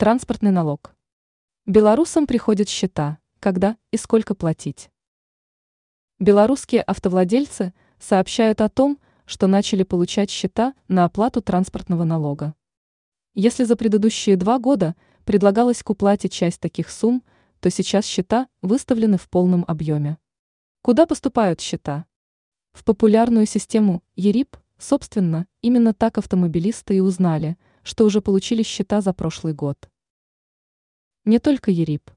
Транспортный налог. Белорусам приходят счета, когда и сколько платить. Белорусские автовладельцы сообщают о том, что начали получать счета на оплату транспортного налога. Если за предыдущие два года предлагалось к уплате часть таких сумм, то сейчас счета выставлены в полном объеме. Куда поступают счета? В популярную систему ЕРИП, собственно, именно так автомобилисты и узнали, что уже получили счета за прошлый год. Не только ЕРИП.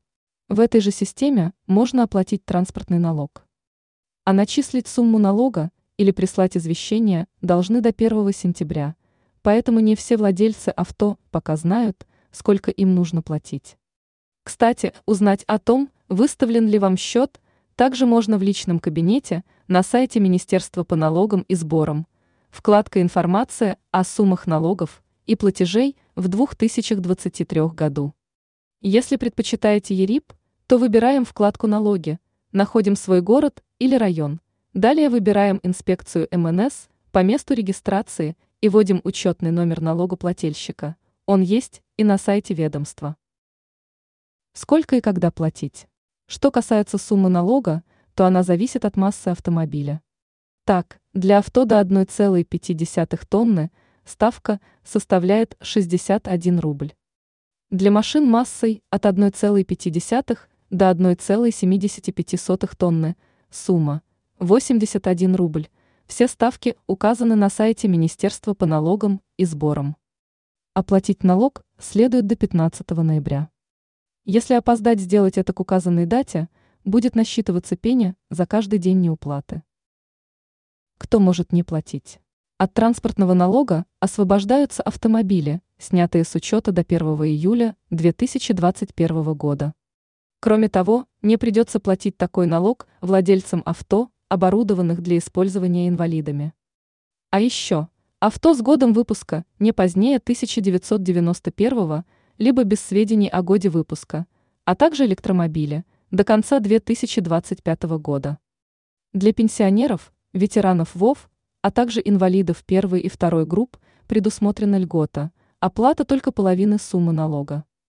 В этой же системе можно оплатить транспортный налог. А начислить сумму налога или прислать извещение должны до 1 сентября, поэтому не все владельцы авто пока знают, сколько им нужно платить. Кстати, узнать о том, выставлен ли вам счет, также можно в личном кабинете на сайте Министерства по налогам и сборам. Вкладка «Информация о суммах налогов и платежей в 2023 году». Если предпочитаете ЕРИП, то выбираем вкладку «Налоги», находим свой город или район. Далее выбираем инспекцию МНС по месту регистрации и вводим учетный номер налогоплательщика. Он есть и на сайте ведомства. Сколько и когда платить? Что касается суммы налога, то она зависит от массы автомобиля. Так, для авто до 1,5 тонны ставка составляет 61 рубль. Для машин массой от 1,5 до 1,75 тонны сумма 81 рубль. Все ставки указаны на сайте Министерства по налогам и сборам. Оплатить налог следует до 15 ноября. Если опоздать сделать это к указанной дате, будет насчитываться пеня за каждый день неуплаты. Кто может не платить? От транспортного налога освобождаются автомобили, снятые с учета до 1 июля 2021 года. Кроме того, не придется платить такой налог владельцам авто, оборудованных для использования инвалидами. А еще, авто с годом выпуска не позднее 1991 либо без сведений о годе выпуска, а также электромобили до конца 2025 года. Для пенсионеров, ветеранов ВОВ, а также инвалидов первой и второй групп предусмотрена льгота, оплата только половины суммы налога.